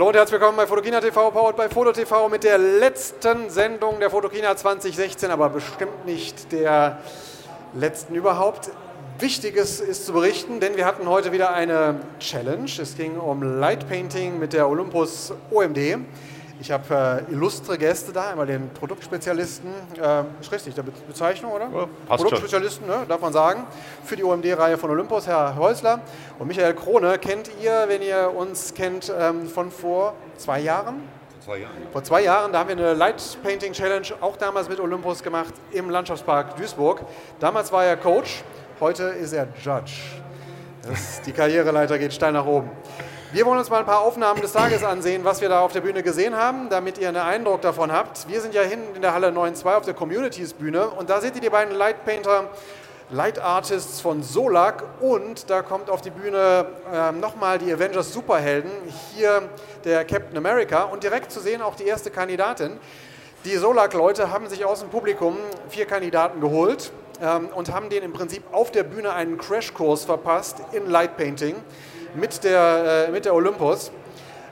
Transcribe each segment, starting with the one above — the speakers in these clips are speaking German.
Hallo und herzlich willkommen bei Fotokina TV, powered bei Foto TV mit der letzten Sendung der Fotokina 2016, aber bestimmt nicht der letzten überhaupt. Wichtiges ist zu berichten, denn wir hatten heute wieder eine Challenge. Es ging um Light Painting mit der Olympus OMD. Ich habe äh, illustre Gäste da, einmal den Produktspezialisten, äh, ist richtig, der Be Bezeichnung, oder? Ja, Produktspezialisten, ne, darf man sagen, für die OMD-Reihe von Olympus, Herr Häusler. Und Michael Krone kennt ihr, wenn ihr uns kennt, ähm, von vor zwei Jahren? Vor zwei Jahren. Vor zwei Jahren, da haben wir eine Light Painting Challenge auch damals mit Olympus gemacht im Landschaftspark Duisburg. Damals war er Coach, heute ist er Judge. Das, die Karriereleiter geht steil nach oben. Wir wollen uns mal ein paar Aufnahmen des Tages ansehen, was wir da auf der Bühne gesehen haben, damit ihr einen Eindruck davon habt. Wir sind ja hinten in der Halle 9.2 auf der Communities Bühne und da seht ihr die beiden Light Painter, Light Artists von Solak und da kommt auf die Bühne äh, nochmal die Avengers Superhelden, hier der Captain America und direkt zu sehen auch die erste Kandidatin. Die Solak-Leute haben sich aus dem Publikum vier Kandidaten geholt ähm, und haben denen im Prinzip auf der Bühne einen Crashkurs verpasst in Light Painting mit der, äh, mit der Olympus.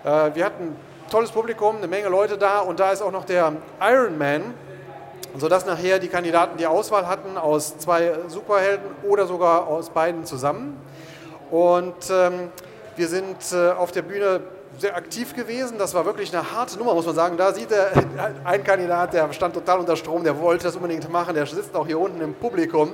Äh, wir hatten tolles Publikum, eine Menge Leute da und da ist auch noch der Ironman, sodass nachher die Kandidaten die Auswahl hatten aus zwei Superhelden oder sogar aus beiden zusammen. Und ähm, wir sind äh, auf der Bühne sehr aktiv gewesen. Das war wirklich eine harte Nummer, muss man sagen. Da sieht er ein Kandidat, der stand total unter Strom, der wollte das unbedingt machen, der sitzt auch hier unten im Publikum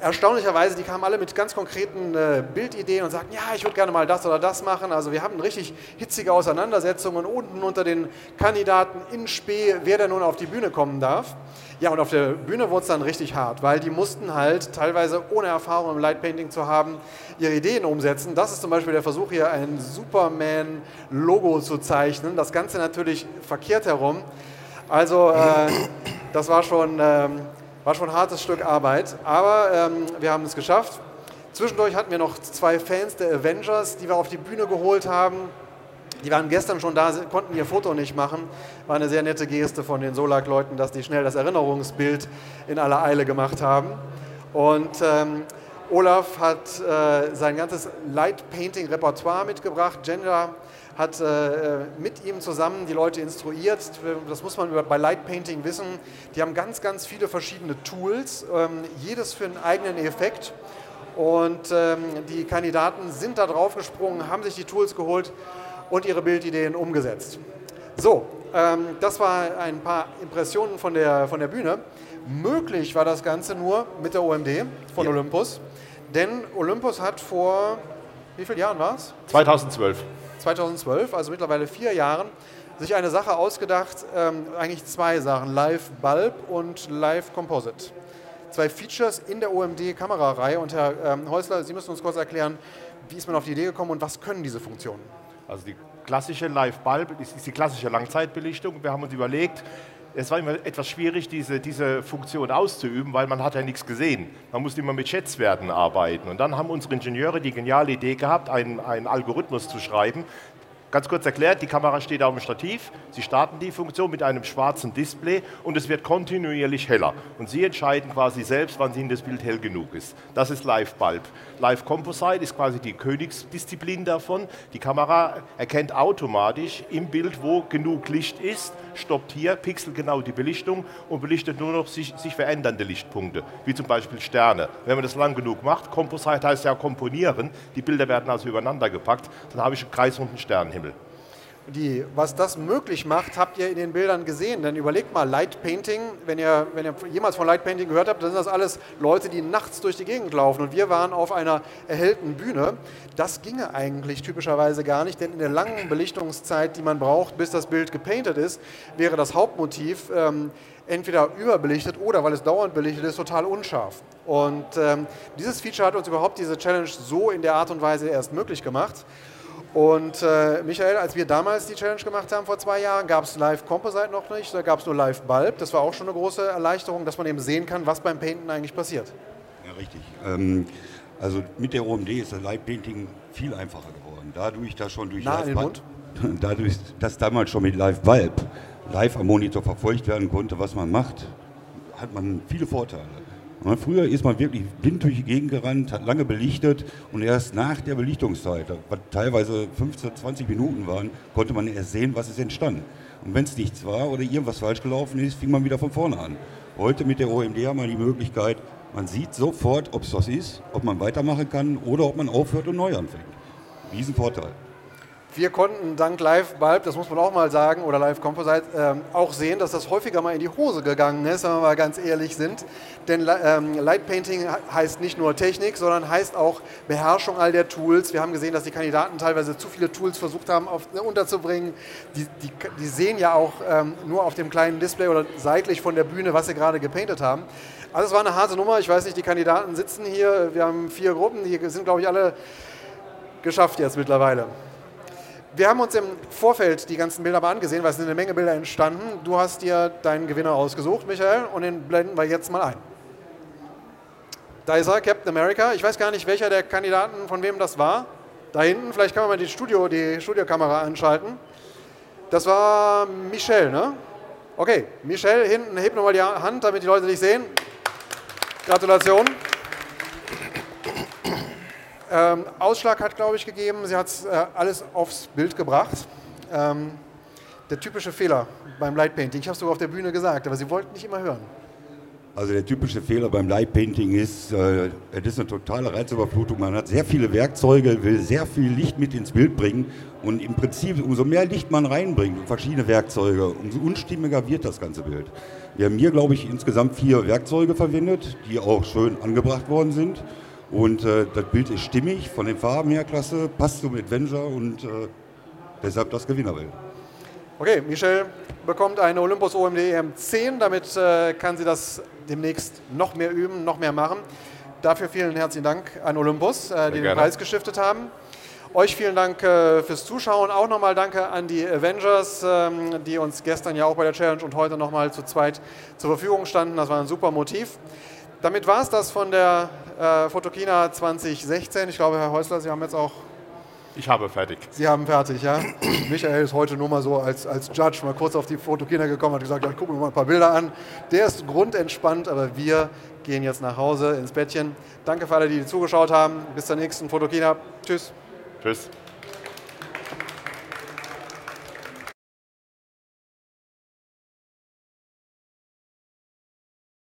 erstaunlicherweise, die kamen alle mit ganz konkreten äh, Bildideen und sagten, ja, ich würde gerne mal das oder das machen. Also wir haben richtig hitzige Auseinandersetzungen unten unter den Kandidaten in Spee, wer denn nun auf die Bühne kommen darf. Ja, und auf der Bühne wurde es dann richtig hart, weil die mussten halt teilweise ohne Erfahrung im Lightpainting zu haben, ihre Ideen umsetzen. Das ist zum Beispiel der Versuch hier, ein Superman-Logo zu zeichnen. Das Ganze natürlich verkehrt herum. Also äh, das war schon... Ähm, war schon ein hartes Stück Arbeit, aber ähm, wir haben es geschafft. Zwischendurch hatten wir noch zwei Fans der Avengers, die wir auf die Bühne geholt haben. Die waren gestern schon da, konnten ihr Foto nicht machen. War eine sehr nette Geste von den Solak-Leuten, dass die schnell das Erinnerungsbild in aller Eile gemacht haben. Und ähm, Olaf hat äh, sein ganzes Light-Painting-Repertoire mitgebracht. Gender hat äh, mit ihm zusammen die Leute instruiert. Das muss man bei Light Painting wissen. Die haben ganz, ganz viele verschiedene Tools, ähm, jedes für einen eigenen Effekt. Und ähm, die Kandidaten sind da drauf gesprungen, haben sich die Tools geholt und ihre Bildideen umgesetzt. So, ähm, das war ein paar Impressionen von der, von der Bühne. Möglich war das Ganze nur mit der OMD von ja. Olympus, denn Olympus hat vor, wie vielen Jahren war es? 2012. 2012, also mittlerweile vier Jahren, sich eine Sache ausgedacht, ähm, eigentlich zwei Sachen, Live Bulb und Live Composite. Zwei Features in der OMD-Kamerareihe. Und Herr ähm, Häusler, Sie müssen uns kurz erklären, wie ist man auf die Idee gekommen und was können diese Funktionen? Also die klassische Live Bulb ist die klassische Langzeitbelichtung. Wir haben uns überlegt, es war immer etwas schwierig, diese, diese Funktion auszuüben, weil man hat ja nichts gesehen. Man musste immer mit Schätzwerten arbeiten. Und dann haben unsere Ingenieure die geniale Idee gehabt, einen, einen Algorithmus zu schreiben, Ganz kurz erklärt, die Kamera steht auf dem Stativ, Sie starten die Funktion mit einem schwarzen Display und es wird kontinuierlich heller. Und Sie entscheiden quasi selbst, wann Ihnen das Bild hell genug ist. Das ist Live Bulb. Live Composite ist quasi die Königsdisziplin davon. Die Kamera erkennt automatisch im Bild, wo genug Licht ist, stoppt hier pixelgenau die Belichtung und belichtet nur noch sich, sich verändernde Lichtpunkte, wie zum Beispiel Sterne. Wenn man das lang genug macht, Composite heißt ja komponieren, die Bilder werden also übereinander gepackt, dann habe ich einen kreisrunden Sternenhimmel die, was das möglich macht, habt ihr in den Bildern gesehen. Denn überlegt mal, Light Painting, wenn ihr, wenn ihr jemals von Light Painting gehört habt, dann sind das alles Leute, die nachts durch die Gegend laufen. Und wir waren auf einer erhellten Bühne. Das ginge eigentlich typischerweise gar nicht, denn in der langen Belichtungszeit, die man braucht, bis das Bild gepainted ist, wäre das Hauptmotiv ähm, entweder überbelichtet oder, weil es dauernd belichtet ist, total unscharf. Und ähm, dieses Feature hat uns überhaupt diese Challenge so in der Art und Weise erst möglich gemacht. Und äh, Michael, als wir damals die Challenge gemacht haben vor zwei Jahren, gab es Live Composite noch nicht, da gab es nur Live Bulb. Das war auch schon eine große Erleichterung, dass man eben sehen kann, was beim Painten eigentlich passiert. Ja, richtig. Ähm, also mit der OMD ist das Live Painting viel einfacher geworden. Dadurch, dass schon durch nah Live Bulb, dadurch, dass damals schon mit Live Bulb live am Monitor verfolgt werden konnte, was man macht, hat man viele Vorteile. Ne, früher ist man wirklich blind durch die Gegend gerannt, hat lange belichtet und erst nach der Belichtungszeit, was teilweise 15, 20 Minuten waren, konnte man erst sehen, was ist entstanden. Und wenn es nichts war oder irgendwas falsch gelaufen ist, fing man wieder von vorne an. Heute mit der OMD haben wir die Möglichkeit, man sieht sofort, ob es was ist, ob man weitermachen kann oder ob man aufhört und neu anfängt. Riesenvorteil. Wir konnten dank Live Bulb, das muss man auch mal sagen, oder Live Composite, ähm, auch sehen, dass das häufiger mal in die Hose gegangen ist, wenn wir mal ganz ehrlich sind. Denn ähm, Light Painting heißt nicht nur Technik, sondern heißt auch Beherrschung all der Tools. Wir haben gesehen, dass die Kandidaten teilweise zu viele Tools versucht haben auf, ne, unterzubringen. Die, die, die, sehen ja auch ähm, nur auf dem kleinen Display oder seitlich von der Bühne, was sie gerade gepaintet haben. Also es war eine harte Nummer. Ich weiß nicht, die Kandidaten sitzen hier. Wir haben vier Gruppen, die sind, glaube ich, alle geschafft jetzt mittlerweile. Wir haben uns im Vorfeld die ganzen Bilder mal angesehen, weil es sind eine Menge Bilder entstanden. Du hast dir deinen Gewinner ausgesucht, Michael, und den blenden wir jetzt mal ein. Da ist er, Captain America. Ich weiß gar nicht, welcher der Kandidaten von wem das war. Da hinten, vielleicht kann man mal die, Studio, die Studiokamera anschalten. Das war Michel, ne? Okay, Michel, hinten, heb nochmal die Hand, damit die Leute dich sehen. Gratulation. Ähm, Ausschlag hat, glaube ich, gegeben, sie hat äh, alles aufs Bild gebracht. Ähm, der typische Fehler beim Light Painting, ich habe es sogar auf der Bühne gesagt, aber sie wollten nicht immer hören. Also der typische Fehler beim Light Painting ist, äh, es ist eine totale Reizüberflutung. Man hat sehr viele Werkzeuge, will sehr viel Licht mit ins Bild bringen und im Prinzip, umso mehr Licht man reinbringt und verschiedene Werkzeuge, umso unstimmiger wird das ganze Bild. Wir haben hier, glaube ich, insgesamt vier Werkzeuge verwendet, die auch schön angebracht worden sind. Und äh, das Bild ist stimmig, von den Farben her klasse, passt zum Adventure und äh, deshalb das Gewinnerbild. Okay, Michelle bekommt eine Olympus OMD EM10, damit äh, kann sie das demnächst noch mehr üben, noch mehr machen. Dafür vielen herzlichen Dank an Olympus, äh, die den Preis gestiftet haben. Euch vielen Dank äh, fürs Zuschauen. Auch nochmal danke an die Avengers, ähm, die uns gestern ja auch bei der Challenge und heute nochmal zu zweit zur Verfügung standen. Das war ein super Motiv. Damit war es das von der äh, Fotokina 2016. Ich glaube, Herr Häusler, Sie haben jetzt auch. Ich habe fertig. Sie haben fertig, ja. Michael ist heute nur mal so als, als Judge mal kurz auf die Fotokina gekommen und hat gesagt, ja, ich gucke mir mal ein paar Bilder an. Der ist grundentspannt, aber wir gehen jetzt nach Hause ins Bettchen. Danke für alle, die zugeschaut haben. Bis zur nächsten Fotokina. Tschüss. Tschüss.